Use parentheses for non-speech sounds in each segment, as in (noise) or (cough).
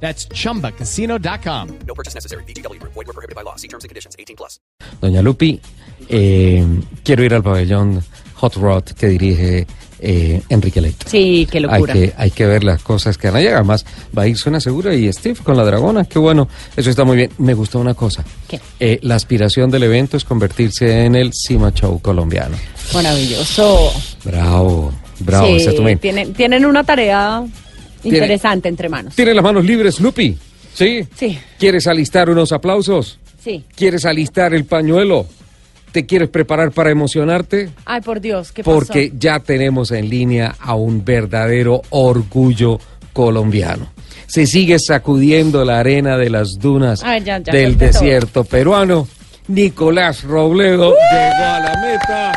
That's chumbacasino.com. No purchase necessary. BGW. Void were prohibited by law. See terms and conditions. 18 plus. Doña Lupi, eh, quiero ir al pabellón Hot Rod que dirige eh, Enrique Leito. Sí, qué Hay locura. que, hay que ver las cosas que van a llegar. Además, va a ir Suena Segura y Steve con la dragona. Qué bueno. Eso está muy bien. Me gustó una cosa. ¿Qué? Eh, la aspiración del evento es convertirse en el Cima Show colombiano. Maravilloso. Bravo, bravo. Sí, tienen, tienen una tarea Tiene- interesante entre manos. ¿Tiene las manos libres, Lupi? ¿Sí? Sí. ¿Quieres alistar unos aplausos? Sí. ¿Quieres alistar el pañuelo? ¿Te quieres preparar para emocionarte? Ay, por Dios, ¿qué pasó? porque ya tenemos en línea a un verdadero orgullo colombiano. Se sigue sacudiendo la arena de las dunas Ay, ya, ya, del todo. desierto peruano. Nicolás Robledo llegó a la meta,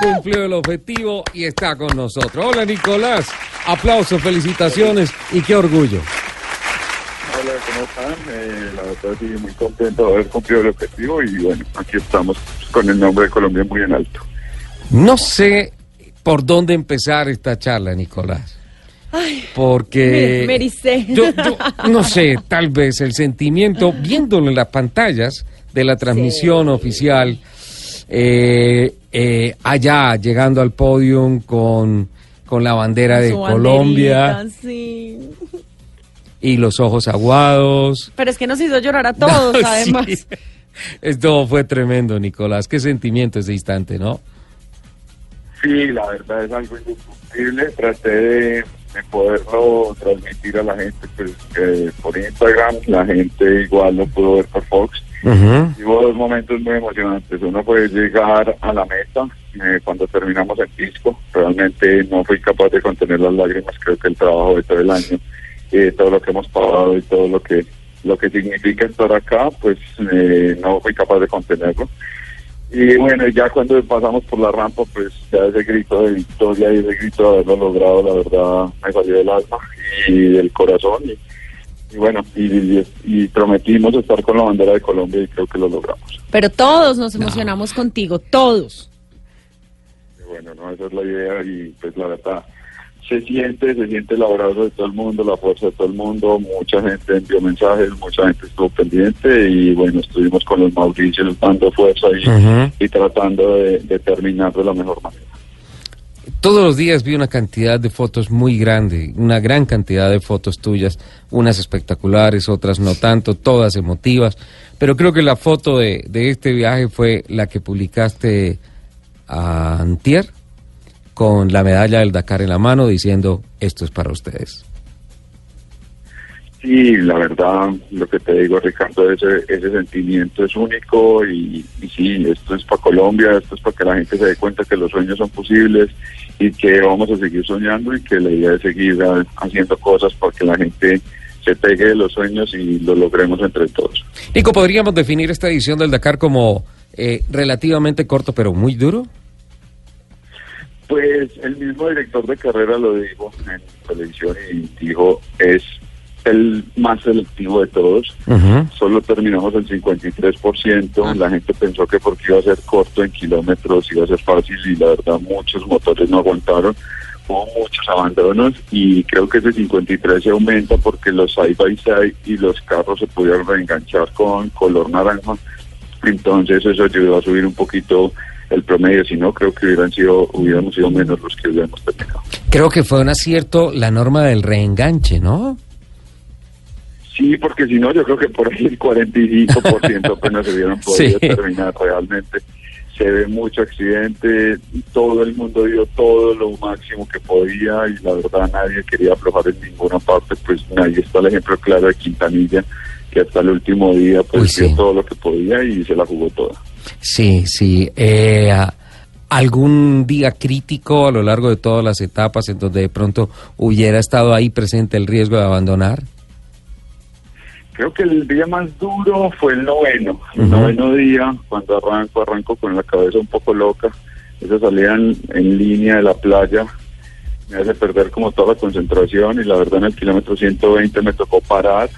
cumplió el objetivo y está con nosotros. Hola Nicolás, aplausos, felicitaciones y qué orgullo. Hola, ¿cómo están? Eh, la verdad sí, muy contento de haber cumplido el objetivo y bueno, aquí estamos con el nombre de Colombia muy en alto. No sé por dónde empezar esta charla, Nicolás. porque me- me ericé. yo, yo (laughs) no sé, tal vez el sentimiento, viéndolo en las pantallas de la transmisión oficial, eh, eh, allá llegando al podium con, con la bandera de Colombia sí. y los ojos aguados. Pero es que nos hizo llorar a (laughs) todos, No, además. sí. Esto fue tremendo, Nicolás. Qué sentimiento ese instante, ¿no? Sí, la verdad es algo indiscutible. Traté de, de poderlo transmitir a la gente pues, eh, por Instagram. La gente igual lo pudo ver por Fox. Y hubo dos momentos muy emocionantes. Uno fue llegar a la meta eh, cuando terminamos el disco. Realmente no fui capaz de contener las lágrimas. Creo que el trabajo de todo el año, eh, todo lo que hemos pagado y todo lo que lo que significa estar acá, pues eh, no fui capaz de contenerlo. Y bueno, ya cuando pasamos por la rampa, pues ya ese grito de victoria y ese grito de haberlo logrado, la verdad, me salió del alma y del corazón. Y, y bueno, y, y- y prometimos estar con la bandera de Colombia y creo que lo logramos. Pero todos nos emocionamos contigo, todos. Bueno, no, esa es la idea y pues la verdad se siente, se siente el abrazo de todo el mundo, la fuerza de todo el mundo, mucha gente envió mensajes, mucha gente estuvo pendiente y bueno, estuvimos con los Mauricios dando fuerza y, Ujú. y tratando de, de terminar de la mejor manera. Todos los días vi una cantidad de fotos muy grande, una gran cantidad de fotos tuyas, unas espectaculares, otras no tanto, todas emotivas, pero creo que la foto de, de este viaje fue la que publicaste a Antier con la medalla del Dakar en la mano diciendo esto es para ustedes. Sí, la verdad, lo que te digo, Ricardo, ese, ese sentimiento es único y, y sí, esto es para Colombia, esto es para que la gente se dé cuenta que los sueños son posibles y que vamos a seguir soñando y que la idea es seguir haciendo cosas para que la gente se pegue de los sueños y lo logremos entre todos. Nico, ¿podríamos definir esta edición del Dakar como eh, relativamente corto pero muy duro? Pues el mismo director de carrera lo dijo en televisión y dijo, es el más selectivo de todos. Solo terminamos el 53%. La gente pensó que porque iba a ser corto en kilómetros iba a ser fácil y la verdad muchos motores no aguantaron. Hubo muchos abandonos y creo que ese 53 se aumenta porque los side by side y los carros se pudieron reenganchar con color naranja. Entonces eso ayudó a subir un poquito el promedio. Si no, creo que hubieran sido, hubiéramos sido menos los que hubiéramos terminado. Creo que fue un acierto la norma del reenganche, ¿no? Sí, porque si no, yo creo que por ahí el 45% apenas se hubieran (laughs) podido Sí. terminar realmente. Se ve mucho accidente, todo el mundo dio todo lo máximo que podía y la verdad nadie quería aflojar en ninguna parte, pues ahí está el ejemplo claro de Quintanilla, que hasta el último día pues Uy, sí. dio todo lo que podía y se la jugó toda. Sí, sí. Eh, ¿Algún día crítico a lo largo de todas las etapas en donde de pronto hubiera estado ahí presente el riesgo de abandonar? Creo que el día más duro fue el noveno. El noveno día, cuando arranco, arranco con la cabeza un poco loca. Esa salida en, en línea de la playa me hace perder como toda la concentración y la verdad en el kilómetro 120 me tocó parar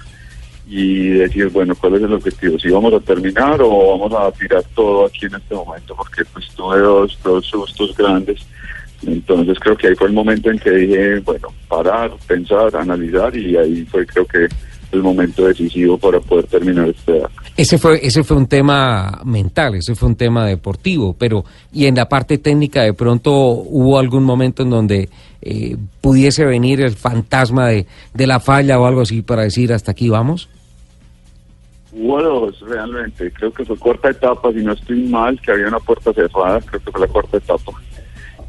y decir, bueno, ¿cuál es el objetivo? ¿Si vamos a terminar o vamos a tirar todo aquí en este momento? Porque pues tuve dos, dos sustos grandes. Entonces creo que ahí fue el momento en que dije, bueno, parar, pensar, analizar y ahí fue creo que el momento decisivo para poder terminar este acto. Ese fue, ese fue un tema mental, ese fue un tema deportivo, pero y en la parte técnica de pronto hubo algún momento en donde eh, pudiese venir el fantasma de, de la falla o algo así para decir hasta aquí vamos. Hubo dos, realmente. Creo que fue cuarta etapa, si no estoy mal, que había una puerta cerrada, creo que fue la cuarta etapa.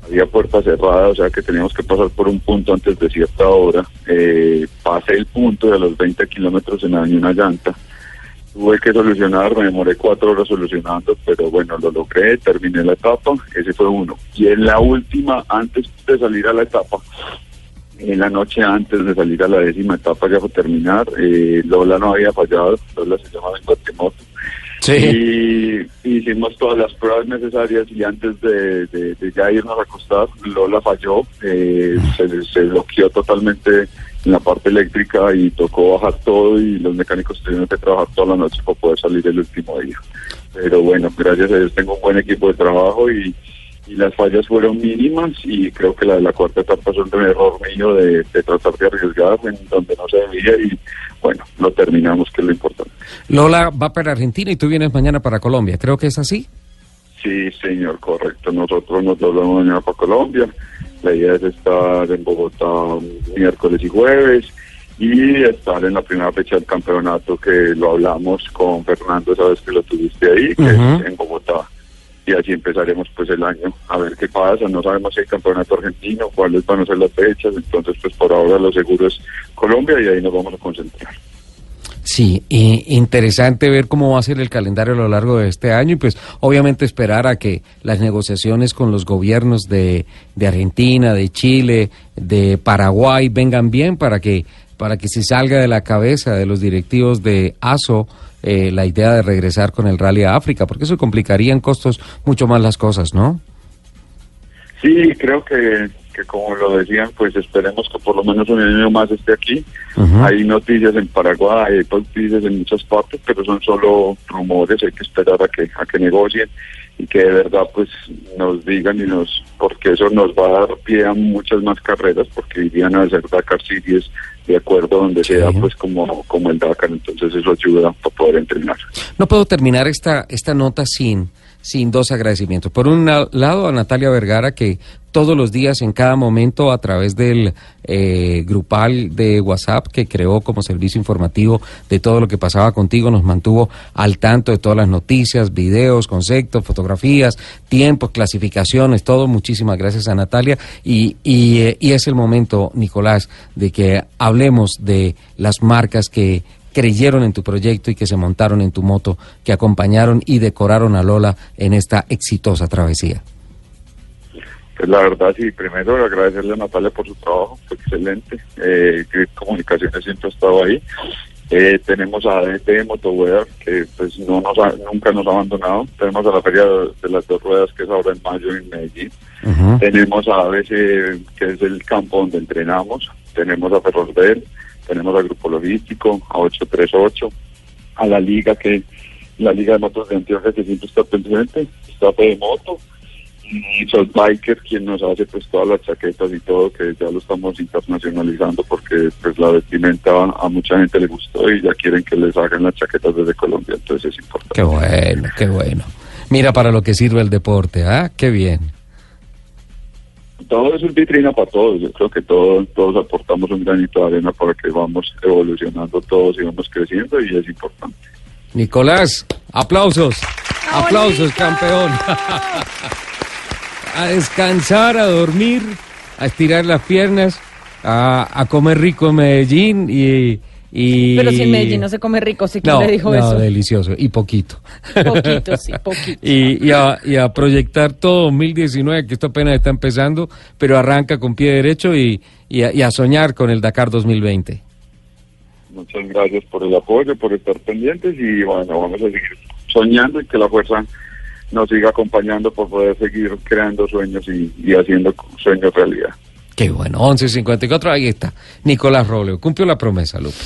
Había puerta cerrada, o sea que teníamos que pasar por un punto antes de cierta hora. Eh, pasé el punto de los 20 kilómetros en daño una llanta. Tuve que solucionar, me demoré cuatro horas solucionando, pero bueno, lo logré, terminé la etapa, ese fue uno. Y en la última, antes de salir a la etapa, en la noche antes de salir a la décima etapa ya fue terminar, eh, Lola no había fallado, Lola se llamaba en Guatemoto. Y hicimos todas las pruebas necesarias y antes de, de- de ya irnos a acostar, Lola falló, eh, se, se bloqueó totalmente en la parte eléctrica y tocó bajar todo y los mecánicos tuvieron que trabajar toda la noche para poder salir el último día. Pero bueno, gracias a Dios tengo un buen equipo de trabajo y, y las fallas fueron mínimas y creo que la de la cuarta etapa es un error mío de, de tratar de arriesgar en donde no se debía y bueno, lo terminamos que es lo importante. Lola va para Argentina y tú vienes mañana para Colombia, creo que es así. Sí, señor, correcto. Nosotros nos volvemos mañana para Colombia. La idea es estar en Bogotá miércoles y jueves y estar en la primera fecha del campeonato que lo hablamos con Fernando, sabes que lo tuviste ahí, que Ujú. es en Bogotá. Y así empezaremos pues el año a ver qué pasa. No sabemos si hay campeonato argentino, cuáles van a ser las fechas. Entonces, pues por ahora lo seguro es Colombia y ahí nos vamos a concentrar. Sí, y interesante ver cómo va a ser el calendario a lo largo de este año y pues obviamente esperar a que las negociaciones con los gobiernos de, de Argentina, de Chile, de Paraguay vengan bien para que para que se salga de la cabeza de los directivos de ASO eh, la idea de regresar con el Rally a África, porque eso complicaría en costos mucho más las cosas, ¿no? Sí, creo que, que como lo decían, pues esperemos que por lo menos un año más esté aquí. Hay noticias en Paraguay, hay noticias en muchas partes, pero son solo rumores, hay que esperar a que, a que negocien y que de verdad pues nos digan y nos, porque eso nos va a dar pie a muchas más carreras, porque irían a hacer Dakar Series de acuerdo donde sea pues como, como el Dakar, entonces eso ayuda para poder entrenar. No puedo terminar esta, esta nota sin, sin dos agradecimientos. Por un la- lado, a Natalia Vergara, que todos los días, en cada momento, a través del eh, grupal de WhatsApp que creó como servicio informativo de todo lo que pasaba contigo, nos mantuvo al tanto de todas las noticias, videos, conceptos, fotografías, tiempos, clasificaciones, todo. Muchísimas gracias a Natalia. Y, y, eh, y es el momento, Nicolás, de que hablemos de las marcas que creyeron en tu proyecto y que se montaron en tu moto, que acompañaron y decoraron a Lola en esta exitosa travesía. Pues la verdad, sí, primero agradecerle a Natalia por su trabajo, fue excelente. Eh, Grid Comunicaciones siempre ha estado ahí. Eh, tenemos a ADT Motowear, que pues no nos ha- nunca nos ha abandonado. Tenemos a la Feria de las Dos Ruedas, que es ahora en mayo en Medellín. Tenemos a ABC, que es el campo donde entrenamos. Tenemos a Ferrosbel, tenemos a Grupo Logístico, a 838, a la Liga, que la Liga de Motos de Antioquia, que siempre está presente, está de Moto, y Soul Biker, quien nos hace pues todas las chaquetas y todo, que ya lo estamos internacionalizando porque pues la vestimenta a mucha gente le gustó y ya quieren que les hagan las chaquetas desde Colombia, entonces es importante. Qué bueno, qué bueno. Mira para lo que sirve el deporte, ¿ah? Qué bien. Todo es un vitrina para todos. Yo creo que todos, todos aportamos un granito de arena para que vamos evolucionando todos y vamos creciendo y es importante. Nicolás, aplausos, aplausos, campeón. a descansar, a dormir, a estirar las piernas, a, a comer rico en Medellín y... Y... Pero si en Medellín no se come rico, sí que no, le dijo no, eso. delicioso, y poquito. Poquito, sí, (laughs) poquito. y, a, y, a, proyectar todo 2019, que esto apenas está empezando, pero arranca con pie derecho y, y, a, soñar con el Dakar 2020. Muchas gracias por el apoyo, por estar pendientes y bueno, vamos a seguir soñando y que la fuerza nos siga acompañando por poder seguir creando sueños y, y haciendo sueños realidad. Qué bueno, 11.54, ahí está. Nicolás Robleo, cumplió la promesa, Lupe.